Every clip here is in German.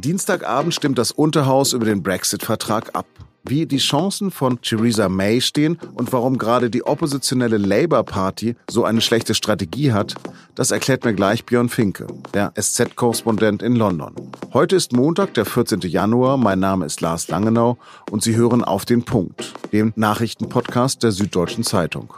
Dienstagabend stimmt das Unterhaus über den Brexit-Vertrag ab. Wie die Chancen von Theresa May stehen und warum gerade die oppositionelle Labour Party so eine schlechte Strategie hat, das erklärt mir gleich Björn Finke, der SZ-Korrespondent in London. Heute ist Montag, der 14. Januar. Mein Name ist Lars Langenau und Sie hören auf den Punkt, dem Nachrichtenpodcast der Süddeutschen Zeitung.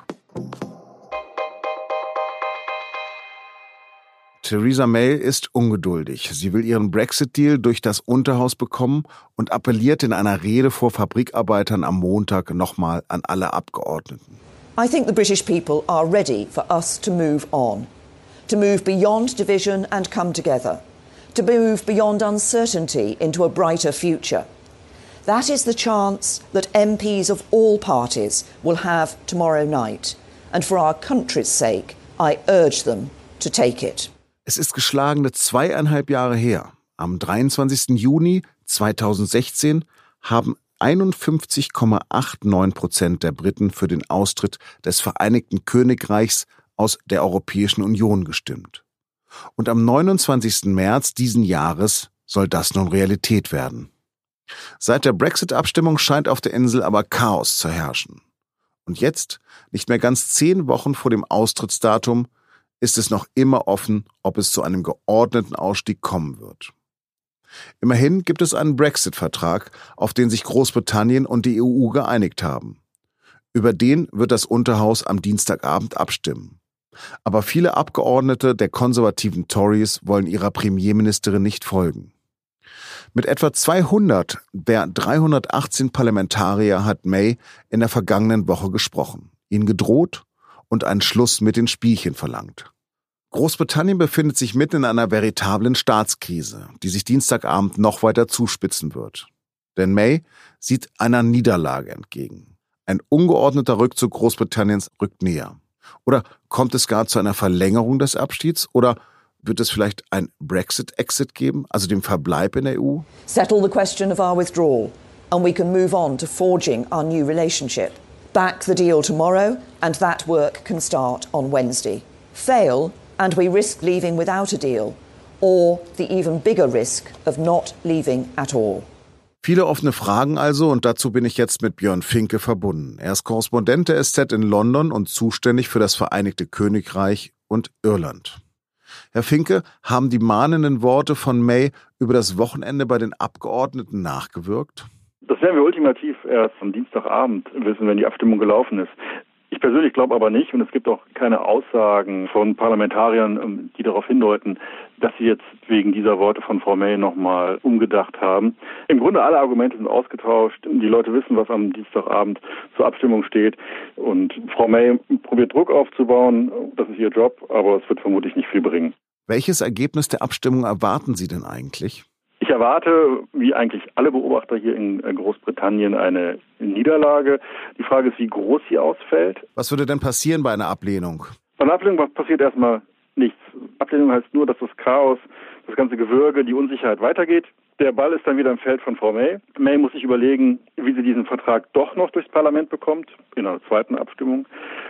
Theresa May ist ungeduldig. Sie will ihren Brexit-Deal durch das Unterhaus bekommen und appelliert in einer Rede vor Fabrikarbeitern am Montag nochmal an alle Abgeordneten. I think the British people are ready for us to move on, to move beyond division and come together, to move beyond uncertainty into a brighter future. That is the chance that MPs of all parties will have tomorrow night. And for our country's sake, I urge them to take it. Es ist geschlagene zweieinhalb Jahre her. Am 23. Juni 2016 haben 51,89 Prozent der Briten für den Austritt des Vereinigten Königreichs aus der Europäischen Union gestimmt. Und am 29. März diesen Jahres soll das nun Realität werden. Seit der Brexit-Abstimmung scheint auf der Insel aber Chaos zu herrschen. Und jetzt, nicht mehr ganz zehn Wochen vor dem Austrittsdatum, ist es noch immer offen, ob es zu einem geordneten Ausstieg kommen wird. Immerhin gibt es einen Brexit-Vertrag, auf den sich Großbritannien und die EU geeinigt haben. Über den wird das Unterhaus am Dienstagabend abstimmen. Aber viele Abgeordnete der konservativen Tories wollen ihrer Premierministerin nicht folgen. Mit etwa 200 der 318 Parlamentarier hat May in der vergangenen Woche gesprochen, ihnen gedroht und einen Schluss mit den Spielchen verlangt. Großbritannien befindet sich mitten in einer veritablen Staatskrise, die sich Dienstagabend noch weiter zuspitzen wird. Denn May sieht einer Niederlage entgegen. Ein ungeordneter Rückzug Großbritanniens rückt näher. Oder kommt es gar zu einer Verlängerung des Abschieds? Oder wird es vielleicht ein Brexit-Exit geben, also dem Verbleib in der EU? Settle the question of our withdrawal and we can move on to forging our new relationship. Back the deal tomorrow and that work can start on Wednesday. Fail and we risk leaving without a deal or the even bigger risk of not leaving at all. Viele offene Fragen also und dazu bin ich jetzt mit Björn Finke verbunden. Er ist Korrespondent der SZ in London und zuständig für das Vereinigte Königreich und Irland. Herr Finke, haben die mahnenden Worte von May über das Wochenende bei den Abgeordneten nachgewirkt? Das werden wir ultimativ erst am Dienstagabend wissen, wenn die Abstimmung gelaufen ist. Ich persönlich glaube aber nicht, und es gibt auch keine Aussagen von Parlamentariern, ähm, die darauf hindeuten, dass sie jetzt wegen dieser Worte von Frau May nochmal umgedacht haben. Im Grunde alle Argumente sind ausgetauscht. Die Leute wissen, was am Dienstagabend zur Abstimmung steht. Und Frau May probiert Druck aufzubauen. Das ist ihr Job, aber es wird vermutlich nicht viel bringen. Welches Ergebnis der Abstimmung erwarten Sie denn eigentlich? Ich erwarte, wie eigentlich alle Beobachter hier in äh, Großbritannien, eine Niederlage. Die Frage ist, wie groß sie ausfällt. Was würde denn passieren bei einer Ablehnung? Bei einer Ablehnung passiert erstmal nichts. Ablehnung heißt nur, dass das Chaos, das ganze Gewürge, die Unsicherheit weitergeht. Der Ball ist dann wieder im Feld von Frau May. May muss sich überlegen, wie sie diesen Vertrag doch noch durchs Parlament bekommt, in einer zweiten Abstimmung.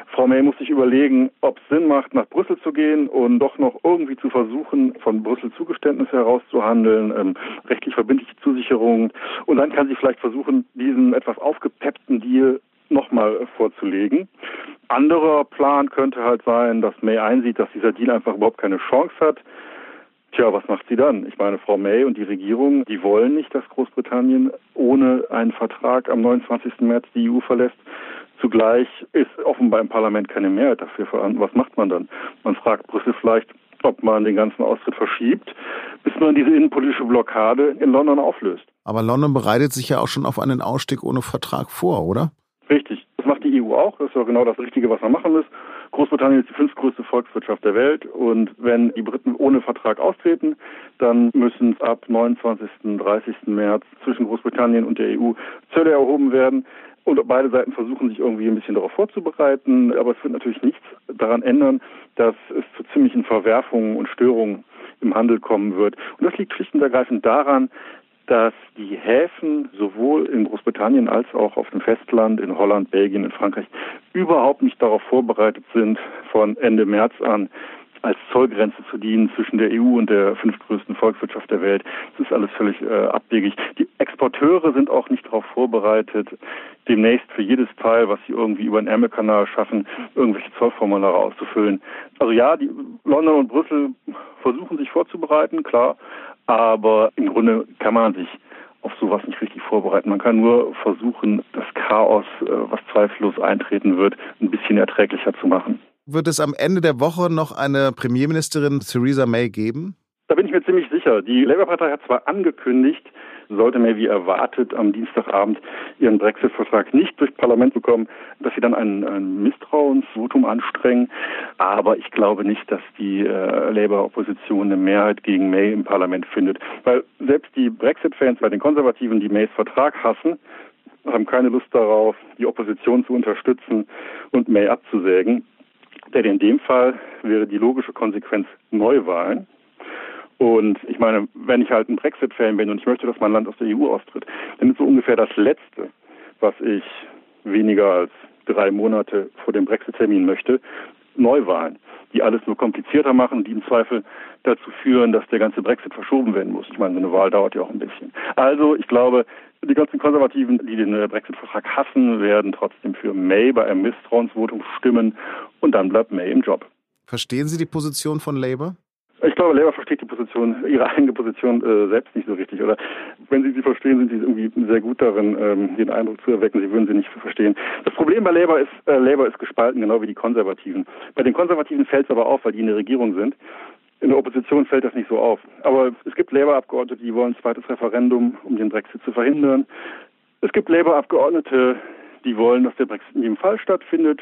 Frau May muss sich überlegen, ob es Sinn macht, nach Brüssel zu gehen und doch noch irgendwie zu versuchen, von Brüssel Zugeständnisse herauszuhandeln, ähm, rechtlich verbindliche Zusicherungen. Und dann kann sie vielleicht versuchen, diesen etwas aufgepeppten Deal nochmal vorzulegen. Anderer Plan könnte halt sein, dass May einsieht, dass dieser Deal einfach überhaupt keine Chance hat Tja, was macht sie dann? Ich meine, Frau May und die Regierung, die wollen nicht, dass Großbritannien ohne einen Vertrag am 29. März die EU verlässt. Zugleich ist offenbar im Parlament keine Mehrheit dafür vorhanden. Was macht man dann? Man fragt Brüssel vielleicht, ob man den ganzen Austritt verschiebt, bis man diese innenpolitische Blockade in London auflöst. Aber London bereitet sich ja auch schon auf einen Ausstieg ohne Vertrag vor, oder? Richtig. Das macht die EU auch. Das ist ja genau das Richtige, was man machen muss. Großbritannien ist die fünftgrößte Volkswirtschaft der Welt und wenn die Briten ohne Vertrag austreten, dann müssen ab 29. 30. März zwischen Großbritannien und der EU Zölle erhoben werden. Und beide Seiten versuchen sich irgendwie ein bisschen darauf vorzubereiten, aber es wird natürlich nichts daran ändern, dass es zu ziemlichen Verwerfungen und Störungen im Handel kommen wird. Und das liegt schlicht und ergreifend daran, dass die Häfen sowohl in Großbritannien als auch auf dem Festland, in Holland, Belgien, in Frankreich überhaupt nicht darauf vorbereitet sind, von Ende März an als Zollgrenze zu dienen zwischen der EU und der fünftgrößten Volkswirtschaft der Welt. Das ist alles völlig äh, abwegig. Die Exporteure sind auch nicht darauf vorbereitet, demnächst für jedes Teil, was sie irgendwie über den Ärmelkanal schaffen, irgendwelche Zollformulare auszufüllen. Also ja, die London und Brüssel versuchen sich vorzubereiten, klar, aber im Grunde kann man sich auf sowas nicht richtig vorbereiten. Man kann nur versuchen, das Chaos, äh, was zweifellos eintreten wird, ein bisschen erträglicher zu machen. Wird es am Ende der Woche noch eine Premierministerin Theresa May geben? Da bin ich mir ziemlich sicher. Die Labour-Partei hat zwar angekündigt, sollte May wie erwartet am Dienstagabend ihren Brexit-Vertrag nicht durchs Parlament bekommen, dass sie dann ein, ein Misstrauensvotum anstrengen. Aber ich glaube nicht, dass die äh, Labour-Opposition eine Mehrheit gegen May im Parlament findet. Weil selbst die Brexit-Fans bei den Konservativen, die Mays Vertrag hassen, haben keine Lust darauf, die Opposition zu unterstützen und May abzusägen. Denn in dem Fall wäre die logische Konsequenz Neuwahlen. Und ich meine, wenn ich halt ein Brexit-Fan bin und ich möchte, dass mein Land aus der EU austritt, dann ist so ungefähr das Letzte, was ich weniger als drei Monate vor dem Brexit-Termin möchte, Neuwahlen, die alles nur komplizierter machen, die im Zweifel dazu führen, dass der ganze Brexit verschoben werden muss. Ich meine, so eine Wahl dauert ja auch ein bisschen. Also ich glaube, die ganzen Konservativen, die den äh, Brexit-Vertrag hassen, werden trotzdem für May bei einem Misstrauensvotum stimmen und dann bleibt May im Job. Verstehen Sie die Position von Labour? Ich glaube, Labour versteht die Position, ihre eigene Position äh, selbst nicht so richtig. Oder wenn sie sie verstehen, sind sie irgendwie sehr gut darin, ähm, den Eindruck zu erwecken, sie würden sie nicht verstehen. Das Problem bei Labour ist, äh, Labour ist gespalten, genau wie die Konservativen. Bei den Konservativen fällt es aber auf, weil die in der Regierung sind. In der Opposition fällt das nicht so auf. Aber es gibt Labour-Abgeordnete, die wollen ein zweites Referendum, um den Brexit zu verhindern. Es gibt Labour-Abgeordnete, die wollen, dass der Brexit in jedem Fall stattfindet.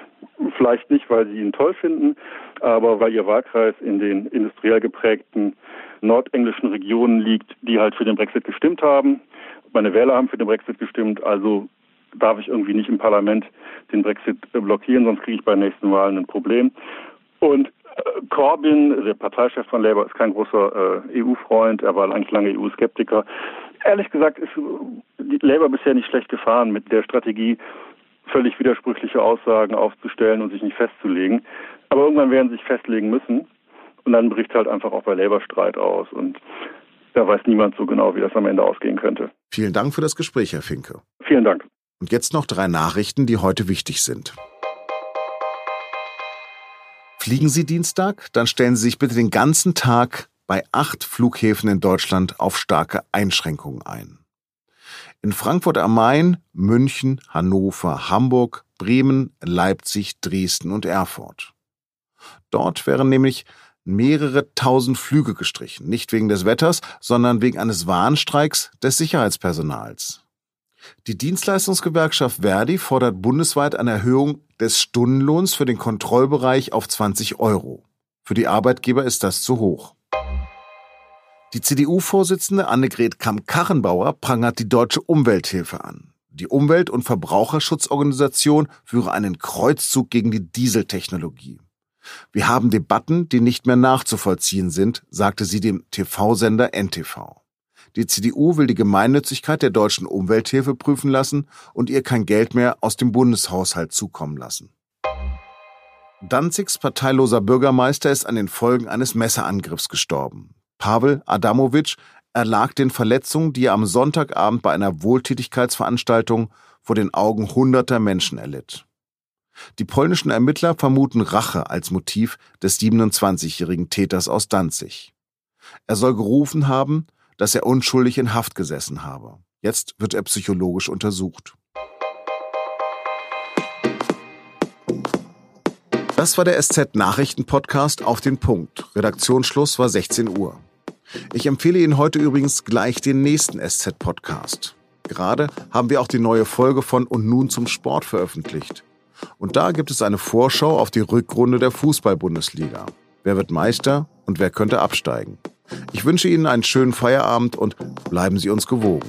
Vielleicht nicht, weil sie ihn toll finden, aber weil ihr Wahlkreis in den industriell geprägten nordenglischen Regionen liegt, die halt für den Brexit gestimmt haben. Meine Wähler haben für den Brexit gestimmt, also darf ich irgendwie nicht im Parlament den Brexit blockieren, sonst kriege ich bei den nächsten Wahlen ein Problem. Und äh, Corbyn, der Parteichef von Labour, ist kein großer äh, EU-Freund, er war eigentlich lange EU-Skeptiker. Ehrlich gesagt ist die Labour bisher nicht schlecht gefahren mit der Strategie, völlig widersprüchliche Aussagen aufzustellen und sich nicht festzulegen. Aber irgendwann werden sie sich festlegen müssen. Und dann bricht halt einfach auch bei Labour Streit aus. Und da weiß niemand so genau, wie das am Ende ausgehen könnte. Vielen Dank für das Gespräch, Herr Finke. Vielen Dank. Und jetzt noch drei Nachrichten, die heute wichtig sind. Fliegen Sie Dienstag? Dann stellen Sie sich bitte den ganzen Tag bei acht Flughäfen in Deutschland auf starke Einschränkungen ein. In Frankfurt am Main, München, Hannover, Hamburg, Bremen, Leipzig, Dresden und Erfurt. Dort wären nämlich mehrere tausend Flüge gestrichen, nicht wegen des Wetters, sondern wegen eines Warnstreiks des Sicherheitspersonals. Die Dienstleistungsgewerkschaft Verdi fordert bundesweit eine Erhöhung des Stundenlohns für den Kontrollbereich auf 20 Euro. Für die Arbeitgeber ist das zu hoch. Die CDU-Vorsitzende Annegret Kamm-Karrenbauer prangert die Deutsche Umwelthilfe an. Die Umwelt- und Verbraucherschutzorganisation führe einen Kreuzzug gegen die Dieseltechnologie. Wir haben Debatten, die nicht mehr nachzuvollziehen sind, sagte sie dem TV-Sender NTV. Die CDU will die Gemeinnützigkeit der deutschen Umwelthilfe prüfen lassen und ihr kein Geld mehr aus dem Bundeshaushalt zukommen lassen. Danzigs parteiloser Bürgermeister ist an den Folgen eines Messerangriffs gestorben. Pavel Adamovic erlag den Verletzungen, die er am Sonntagabend bei einer Wohltätigkeitsveranstaltung vor den Augen hunderter Menschen erlitt. Die polnischen Ermittler vermuten Rache als Motiv des 27-jährigen Täters aus Danzig. Er soll gerufen haben, dass er unschuldig in Haft gesessen habe. Jetzt wird er psychologisch untersucht. Das war der SZ-Nachrichten-Podcast auf den Punkt. Redaktionsschluss war 16 Uhr. Ich empfehle Ihnen heute übrigens gleich den nächsten SZ-Podcast. Gerade haben wir auch die neue Folge von Und nun zum Sport veröffentlicht. Und da gibt es eine Vorschau auf die Rückrunde der Fußball-Bundesliga. Wer wird Meister und wer könnte absteigen? Ich wünsche Ihnen einen schönen Feierabend und bleiben Sie uns gewogen.